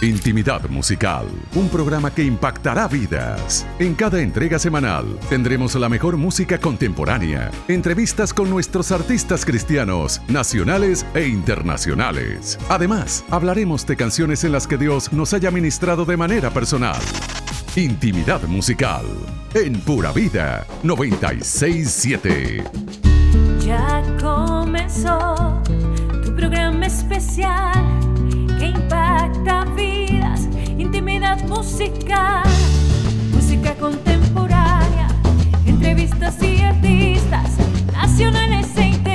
Intimidad Musical, un programa que impactará vidas. En cada entrega semanal tendremos la mejor música contemporánea, entrevistas con nuestros artistas cristianos, nacionales e internacionales. Además, hablaremos de canciones en las que Dios nos haya ministrado de manera personal. Intimidad Musical, en Pura Vida 967. Ya comenzó tu programa especial impacta vidas, intimidad musical, música contemporánea, entrevistas y artistas nacionales e internacionales.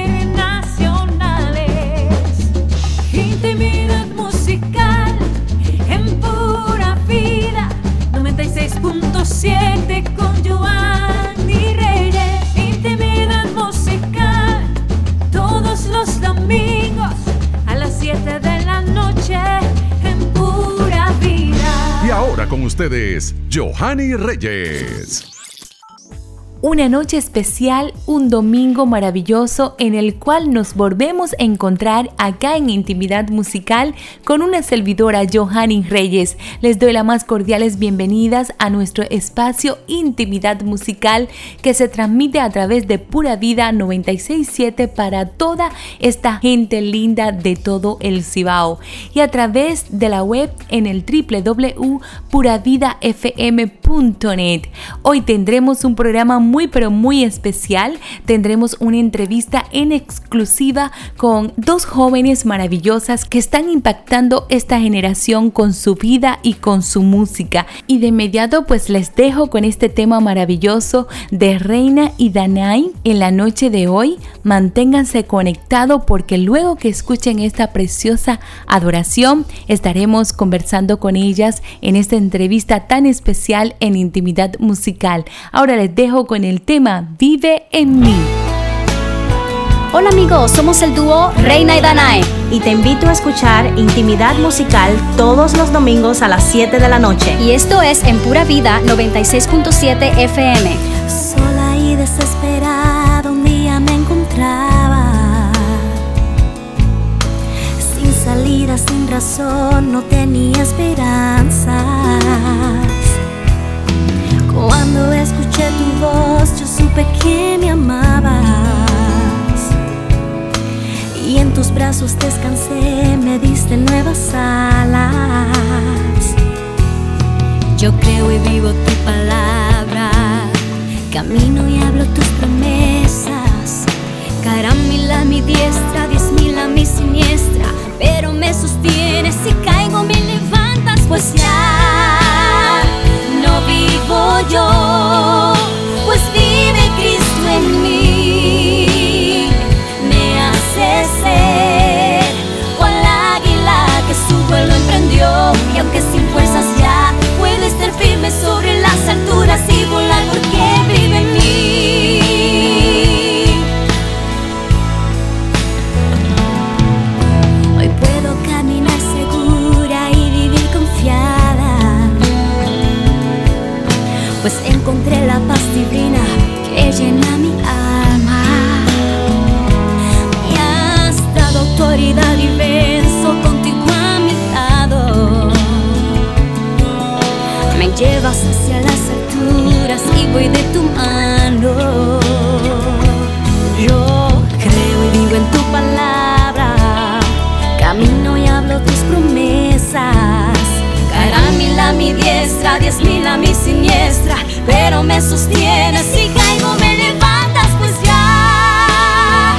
Ustedes, Johanny Reyes. Una noche especial, un domingo maravilloso en el cual nos volvemos a encontrar acá en Intimidad Musical con una servidora Johanny Reyes. Les doy las más cordiales bienvenidas a nuestro espacio Intimidad Musical que se transmite a través de Pura Vida 967 para toda esta gente linda de todo el Cibao y a través de la web en el www.puravidafm.net. Hoy tendremos un programa muy pero muy especial. Tendremos una entrevista en exclusiva con dos jóvenes maravillosas que están impactando esta generación con su vida y con su música. Y de inmediato pues les dejo con este tema maravilloso de Reina y Danai en la noche de hoy. Manténganse conectados porque luego que escuchen esta preciosa adoración estaremos conversando con ellas en esta entrevista tan especial en intimidad musical. Ahora les dejo con el tema Vive en mí. Hola amigos, somos el dúo Reina y Danae y te invito a escuchar Intimidad Musical todos los domingos a las 7 de la noche. Y esto es en Pura Vida 96.7 FM. Sola y desesperada brazos descansé, me diste nuevas alas Yo creo y vivo tu palabra Camino y hablo tus promesas. Caerán mil a mi diestra, diez mil a mi siniestra. Pero me sostienes si caigo, me levantas, pues ya no vivo yo, mi diestra, diez mil a mi siniestra. Pero me sostienes y caigo, me levantas, pues ya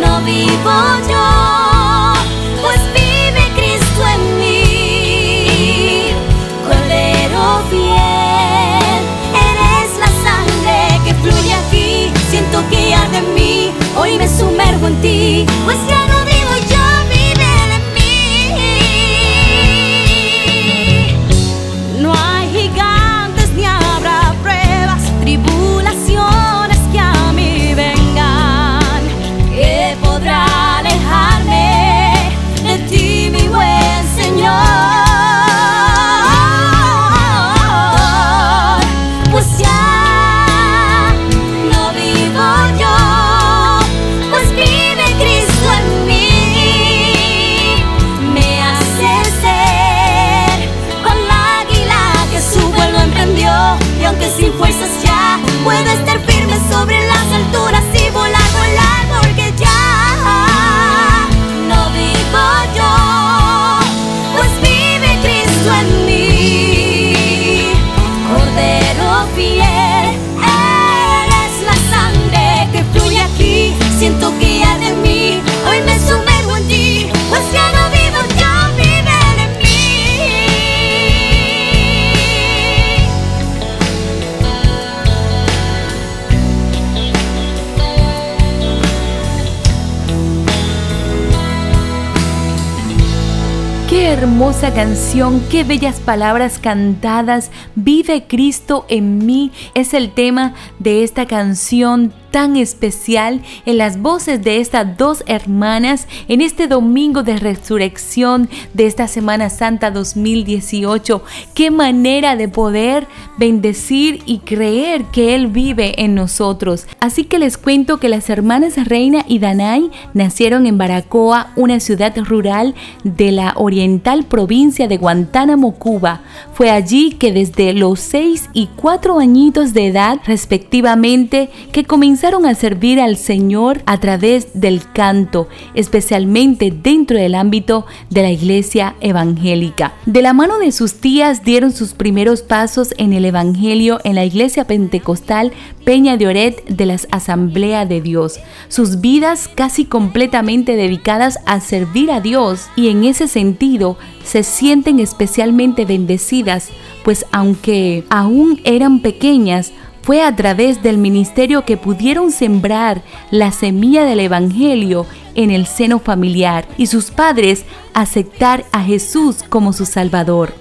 no vivo yo. Pues vive Cristo en mí. Cordero fiel, eres la sangre que fluye aquí. Siento que arde en mí, hoy me sumerjo en ti. Pues ya hermosa canción, qué bellas palabras cantadas. Vive Cristo en mí es el tema de esta canción tan especial en las voces de estas dos hermanas en este domingo de resurrección de esta Semana Santa 2018. Qué manera de poder bendecir y creer que Él vive en nosotros. Así que les cuento que las hermanas Reina y Danay nacieron en Baracoa, una ciudad rural de la oriental provincia de Guantánamo, Cuba. Fue allí que desde los 6 y 4 añitos de edad respectivamente que comenzaron a servir al Señor a través del canto, especialmente dentro del ámbito de la iglesia evangélica. De la mano de sus tías dieron sus primeros pasos en el Evangelio en la iglesia pentecostal Peña de Oret de las Asamblea de Dios. Sus vidas casi completamente dedicadas a servir a Dios y en ese sentido se sienten especialmente bendecidas, pues aunque aún eran pequeñas, fue a través del ministerio que pudieron sembrar la semilla del Evangelio en el seno familiar y sus padres aceptar a Jesús como su Salvador.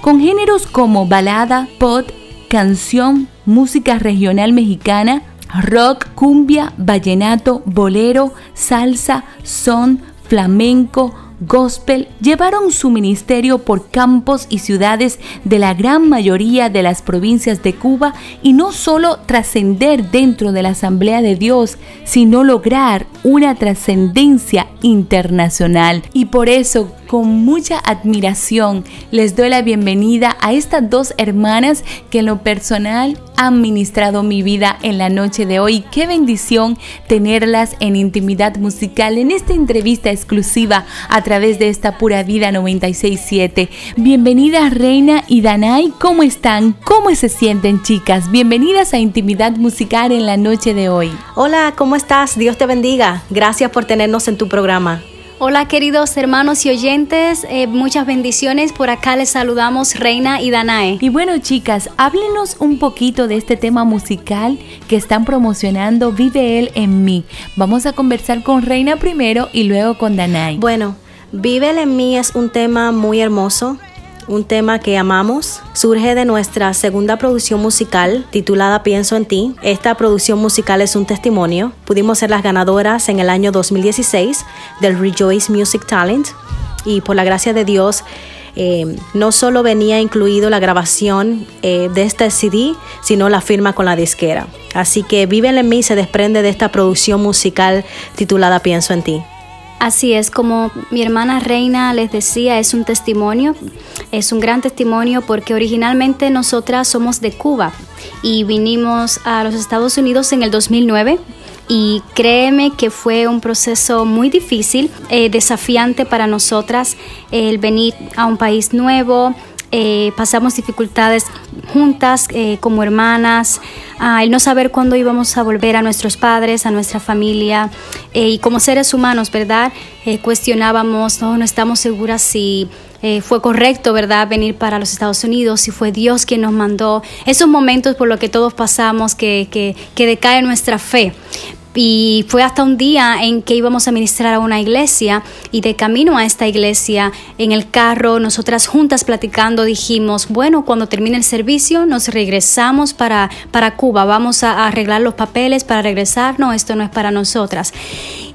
Con géneros como balada, pop, canción, música regional mexicana, rock, cumbia, vallenato, bolero, salsa, son, flamenco, gospel llevaron su ministerio por campos y ciudades de la gran mayoría de las provincias de Cuba y no solo trascender dentro de la Asamblea de Dios, sino lograr una trascendencia internacional. Y por eso con mucha admiración les doy la bienvenida a estas dos hermanas que en lo personal han ministrado mi vida en la noche de hoy. Qué bendición tenerlas en intimidad musical en esta entrevista exclusiva a través de esta Pura Vida 967. Bienvenidas Reina y Danay, ¿cómo están? ¿Cómo se sienten chicas? Bienvenidas a Intimidad Musical en la noche de hoy. Hola, ¿cómo estás? Dios te bendiga. Gracias por tenernos en tu programa. Hola queridos hermanos y oyentes, eh, muchas bendiciones. Por acá les saludamos Reina y Danae. Y bueno chicas, háblenos un poquito de este tema musical que están promocionando Vive Él en mí. Vamos a conversar con Reina primero y luego con Danae. Bueno, Vive Él en mí es un tema muy hermoso un tema que amamos, surge de nuestra segunda producción musical titulada Pienso en ti. Esta producción musical es un testimonio. Pudimos ser las ganadoras en el año 2016 del Rejoice Music Talent y por la gracia de Dios eh, no solo venía incluido la grabación eh, de este CD, sino la firma con la disquera. Así que Vive en mí se desprende de esta producción musical titulada Pienso en ti. Así es, como mi hermana Reina les decía, es un testimonio, es un gran testimonio porque originalmente nosotras somos de Cuba y vinimos a los Estados Unidos en el 2009 y créeme que fue un proceso muy difícil, eh, desafiante para nosotras el venir a un país nuevo, eh, pasamos dificultades juntas eh, como hermanas, el no saber cuándo íbamos a volver a nuestros padres, a nuestra familia eh, y como seres humanos, ¿verdad? cuestionábamos, no, no estamos seguras si fue correcto, ¿verdad? Venir para los Estados Unidos, si fue Dios quien nos mandó. Esos momentos por los que todos pasamos que, que, que decae nuestra fe. Y fue hasta un día en que íbamos a ministrar a una iglesia y de camino a esta iglesia, en el carro, nosotras juntas platicando, dijimos, bueno, cuando termine el servicio nos regresamos para, para Cuba, vamos a arreglar los papeles para regresar, no, esto no es para nosotras.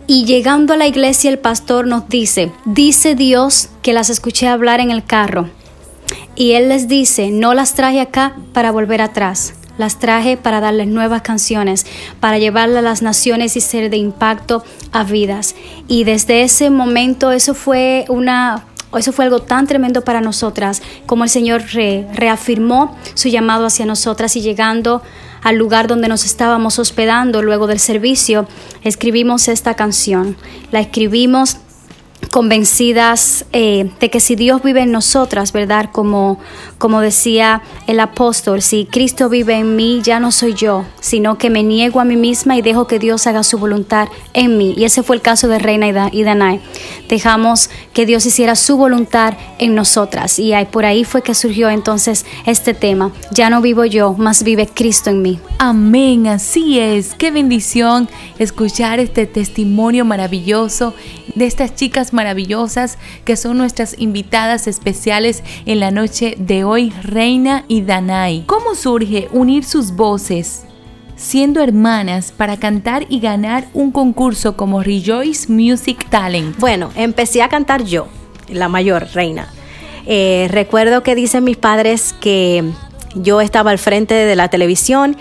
Y llegando a la iglesia el pastor nos dice, dice Dios que las escuché hablar en el carro. Y él les dice, no las traje acá para volver atrás las traje para darles nuevas canciones, para llevarlas a las naciones y ser de impacto a vidas. Y desde ese momento eso fue una eso fue algo tan tremendo para nosotras, como el Señor reafirmó su llamado hacia nosotras y llegando al lugar donde nos estábamos hospedando luego del servicio, escribimos esta canción. La escribimos convencidas eh, de que si Dios vive en nosotras, ¿verdad? Como, como decía el apóstol, si Cristo vive en mí, ya no soy yo, sino que me niego a mí misma y dejo que Dios haga su voluntad en mí. Y ese fue el caso de Reina y Danae. Dejamos que Dios hiciera su voluntad en nosotras. Y ahí, por ahí fue que surgió entonces este tema. Ya no vivo yo, más vive Cristo en mí. Amén, así es. Qué bendición escuchar este testimonio maravilloso de estas chicas maravillosas que son nuestras invitadas especiales en la noche de hoy, Reina y Danai. ¿Cómo surge unir sus voces? siendo hermanas para cantar y ganar un concurso como Rejoice Music Talent? Bueno, empecé a cantar yo, la mayor reina. Eh, recuerdo que dicen mis padres que yo estaba al frente de la televisión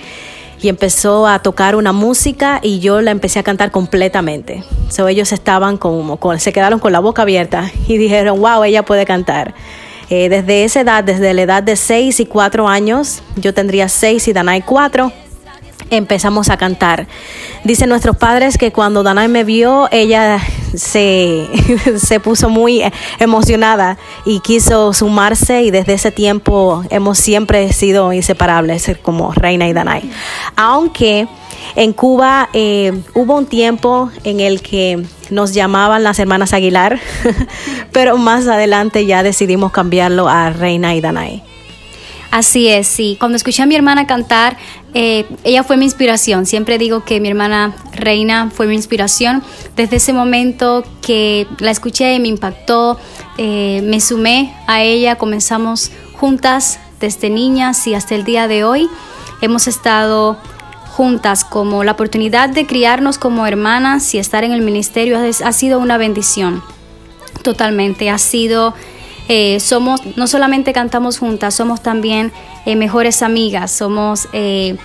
y empezó a tocar una música y yo la empecé a cantar completamente. So, ellos estaban como, se quedaron con la boca abierta y dijeron, wow, ella puede cantar. Eh, desde esa edad, desde la edad de 6 y 4 años, yo tendría 6 y Danai 4, empezamos a cantar. Dicen nuestros padres que cuando Danai me vio, ella se, se puso muy emocionada y quiso sumarse y desde ese tiempo hemos siempre sido inseparables como Reina y Danai. Aunque en Cuba eh, hubo un tiempo en el que nos llamaban las hermanas Aguilar, pero más adelante ya decidimos cambiarlo a Reina y Danai. Así es, sí. Cuando escuché a mi hermana cantar, eh, ella fue mi inspiración. Siempre digo que mi hermana Reina fue mi inspiración. Desde ese momento que la escuché y me impactó, eh, me sumé a ella, comenzamos juntas desde niñas y hasta el día de hoy. Hemos estado juntas como la oportunidad de criarnos como hermanas y estar en el ministerio ha sido una bendición. Totalmente, ha sido eh, somos, no solamente cantamos juntas, somos también eh, mejores amigas, somos eh,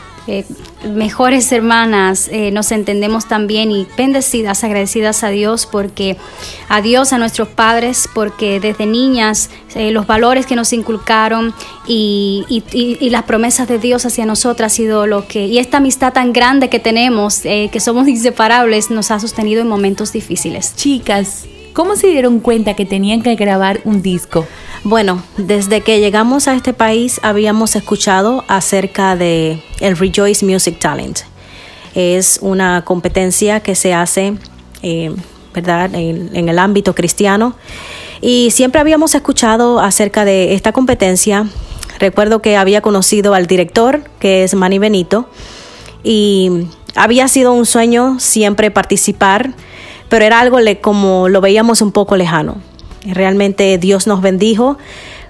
mejores hermanas, nos entendemos también y bendecidas, agradecidas a Dios porque a Dios, a nuestros padres, porque desde niñas los valores que nos inculcaron y, y, las promesas de Dios hacia nosotras ha sido lo que, y esta amistad tan grande que tenemos, que somos inseparables, nos ha sostenido en momentos difíciles. Chicas, ¿Cómo se dieron cuenta que tenían que grabar un disco? Bueno, desde que llegamos a este país habíamos escuchado acerca de el Rejoice Music Talent. Es una competencia que se hace, eh, ¿verdad?, en, el ámbito cristiano. Y siempre habíamos escuchado acerca de esta competencia. Recuerdo que había conocido al director, que es Manny Benito, y había sido un sueño siempre participar pero era algo como lo veíamos un poco lejano. Realmente Dios nos bendijo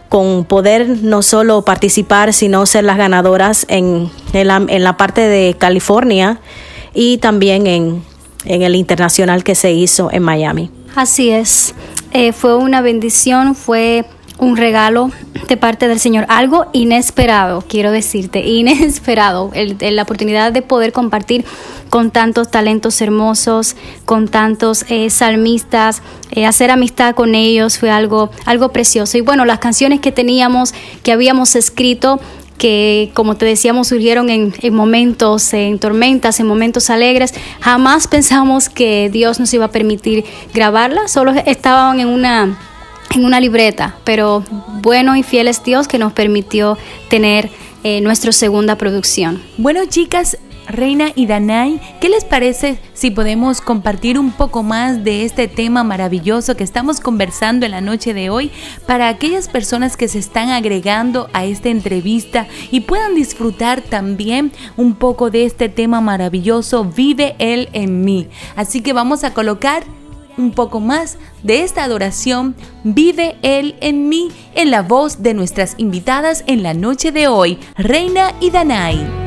con poder no solo participar, sino ser las ganadoras en, en, la, parte de California y también en, en, el internacional que se hizo en Miami. Así es, eh, fue una bendición, fue un regalo de parte del Señor, algo inesperado, quiero decirte, inesperado, la oportunidad de poder compartir con tantos talentos hermosos, con tantos eh, salmistas, eh, hacer amistad con ellos fue algo, algo precioso. Y bueno, las canciones que teníamos, que habíamos escrito, que como te decíamos surgieron en, en, momentos, en tormentas, en momentos alegres. Jamás pensamos que Dios nos iba a permitir grabarlas, solo estaban en una en una libreta, pero bueno y fiel es Dios que nos permitió tener eh, nuestra segunda producción. Bueno, chicas, Reina y Danai, ¿qué les parece si podemos compartir un poco más de este tema maravilloso que estamos conversando en la noche de hoy para aquellas personas que se están agregando a esta entrevista y puedan disfrutar también un poco de este tema maravilloso, Vive Él en mí? Así que vamos a colocar un poco más de esta adoración, vive Él en mí en la voz de nuestras invitadas en la noche de hoy, Reina y Danai.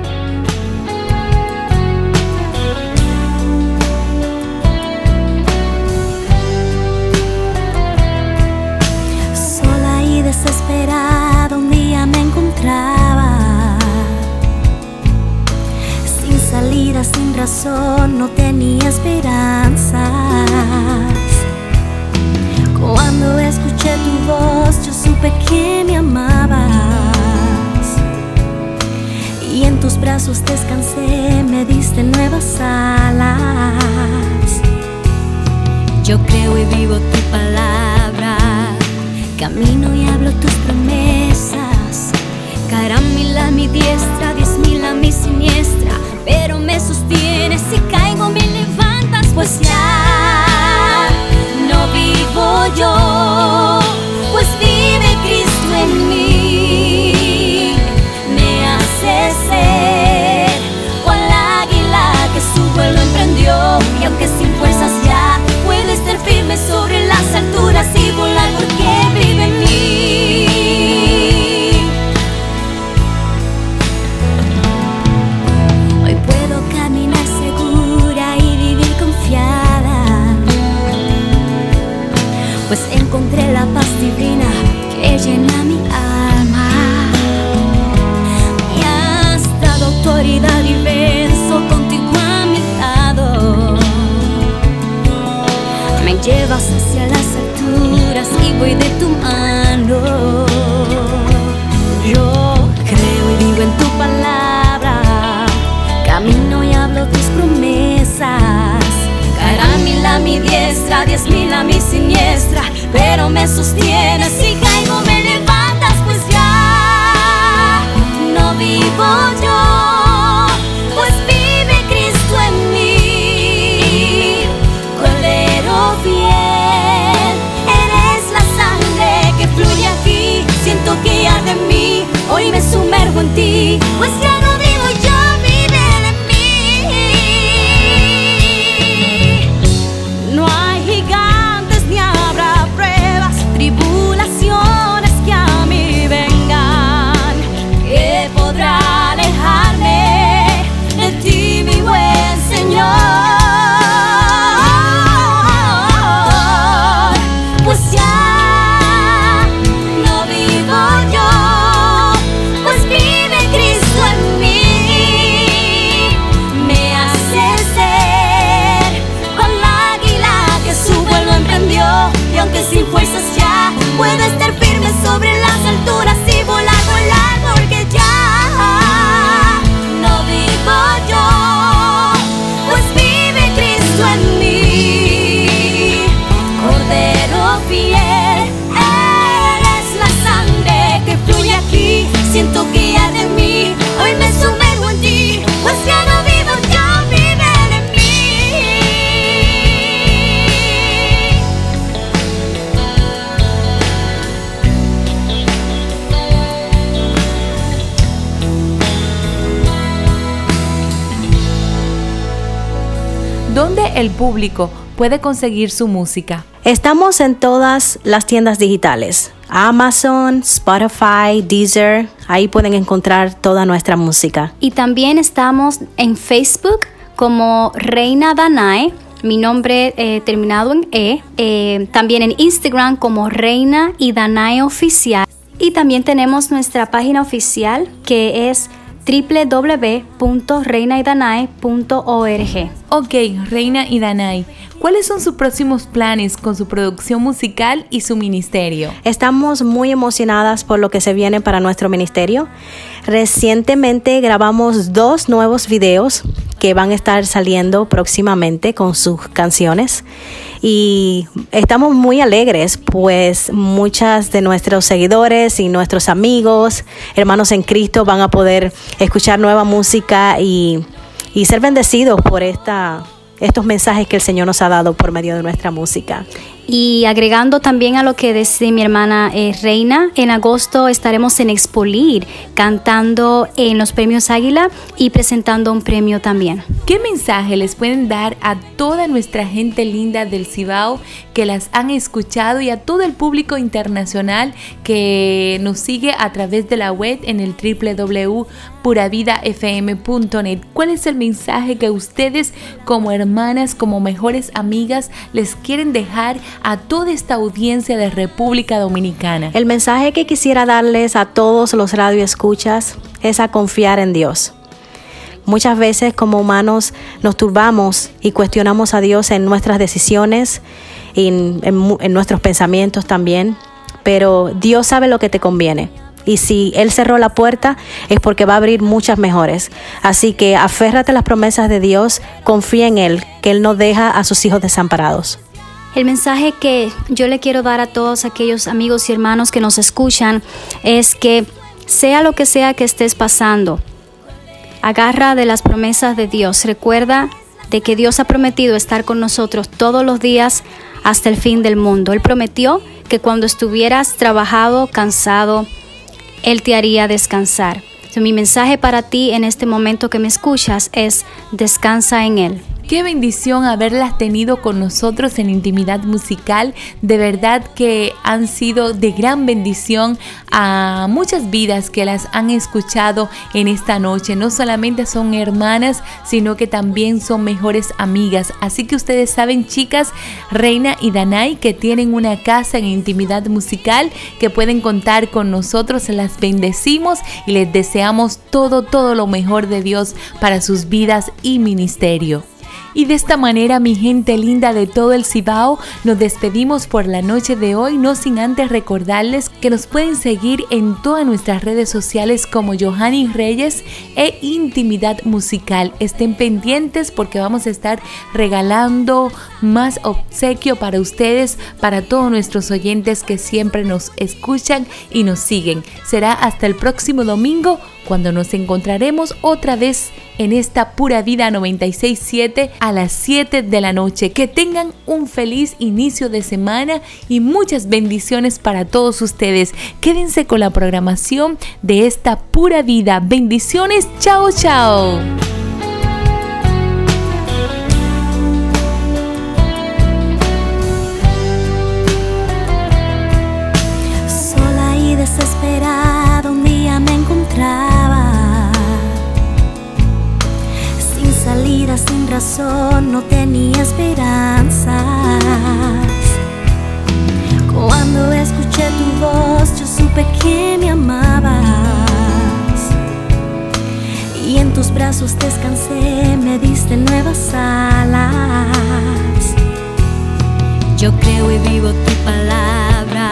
Sin razón, no tenía esperanza. Tu voz, yo supe que me amabas. Y en tus brazos descansé, me diste nuevas alas. Yo creo y vivo tu palabra, camino y hablo tus promesas. Caerá mil a mi diestra, diez mil a mi siniestra, pero me sostienes si caigo me levantas, pues ya was in pero me sostienes. Y caigo, me levantas, pues ya no vivo yo, pues vive Cristo en mí, Cordero fiel, eres la sangre que fluye aquí, siento que arde en mí, hoy me sumergo en ti, pues ya el público puede conseguir su música? Estamos en todas las tiendas digitales. Amazon, Spotify, Deezer, ahí pueden encontrar toda nuestra música. Y también estamos en Facebook como Reina Danae, mi nombre eh, terminado en E, eh, también en Instagram como Reina y Danae Oficial. Y también tenemos nuestra página oficial que es www.reinaidanae.org. Ok, Reina y Danai, ¿cuáles son sus próximos planes con su producción musical y su ministerio? Estamos muy emocionadas por lo que se viene para nuestro ministerio. Recientemente grabamos dos nuevos videos que van a estar saliendo próximamente con sus canciones y estamos muy alegres pues muchas de nuestros seguidores y nuestros amigos, hermanos en Cristo van a poder escuchar nueva música y, y ser bendecidos por esta estos mensajes que el Señor nos ha dado por medio de nuestra música. Y agregando también a lo que decía mi hermana eh, Reina, en agosto estaremos en Expolir cantando en los premios Águila y presentando un premio también. ¿Qué mensaje les pueden dar a toda nuestra gente linda del Cibao que las han escuchado y a todo el público internacional que nos sigue a través de la web en el www.puravidafm.net? ¿Cuál es el mensaje que ustedes como hermanas, como mejores amigas les quieren dejar a toda esta audiencia de República Dominicana? El mensaje que quisiera darles a todos los radioescuchas es a confiar en Dios. Muchas veces como humanos nos turbamos y cuestionamos a Dios en nuestras decisiones y en, nuestros pensamientos también, pero Dios sabe lo que te conviene y si Él cerró la puerta es porque va a abrir muchas mejores. Así que aférrate a las promesas de Dios, confía en Él, que Él no deja a sus hijos desamparados. El mensaje que yo le quiero dar a todos aquellos amigos y hermanos que nos escuchan es que sea lo que sea que estés pasando, agarra de las promesas de Dios. Recuerda de que Dios ha prometido estar con nosotros todos los días hasta el fin del mundo. Él prometió que cuando estuvieras trabajado, cansado, Él te haría descansar. mi mensaje para ti en este momento que me escuchas es descansa en Él. Qué bendición haberlas tenido con nosotros en intimidad musical. De verdad que han sido de gran bendición a muchas vidas que las han escuchado en esta noche. No solamente son hermanas, sino que también son mejores amigas. Así que ustedes saben, chicas, Reina y Danai, que tienen una casa en intimidad musical, que pueden contar con nosotros. Las bendecimos y les deseamos todo, todo lo mejor de Dios para sus vidas y ministerio. Y de esta manera, mi gente linda de todo el Cibao, nos despedimos por la noche de hoy, no sin antes recordarles que nos pueden seguir en todas nuestras redes sociales como Johanny Reyes e Intimidad Musical. Estén pendientes porque vamos a estar regalando más obsequio para ustedes, para todos nuestros oyentes que siempre nos escuchan y nos siguen. Será hasta el próximo domingo cuando nos encontraremos otra vez en esta pura vida 967 a las 7 de la noche. Que tengan un feliz inicio de semana y muchas bendiciones para todos ustedes. Quédense con la programación de esta pura vida. Bendiciones. Chao, chao. No tenía esperanzas. Cuando escuché tu voz yo supe que me amabas. Y en tus brazos descansé, me diste nuevas alas. Yo creo y vivo tu palabra,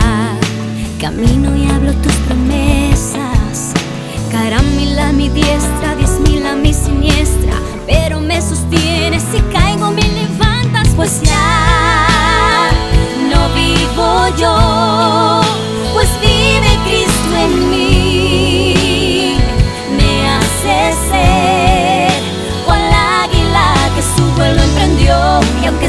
camino y hablo tus promesas. Caerán mil a mi diestra, si caigo me levantas, pues ya no vivo yo, pues vive Cristo en mí, me hace ser cual águila que su vuelo emprendió y aunque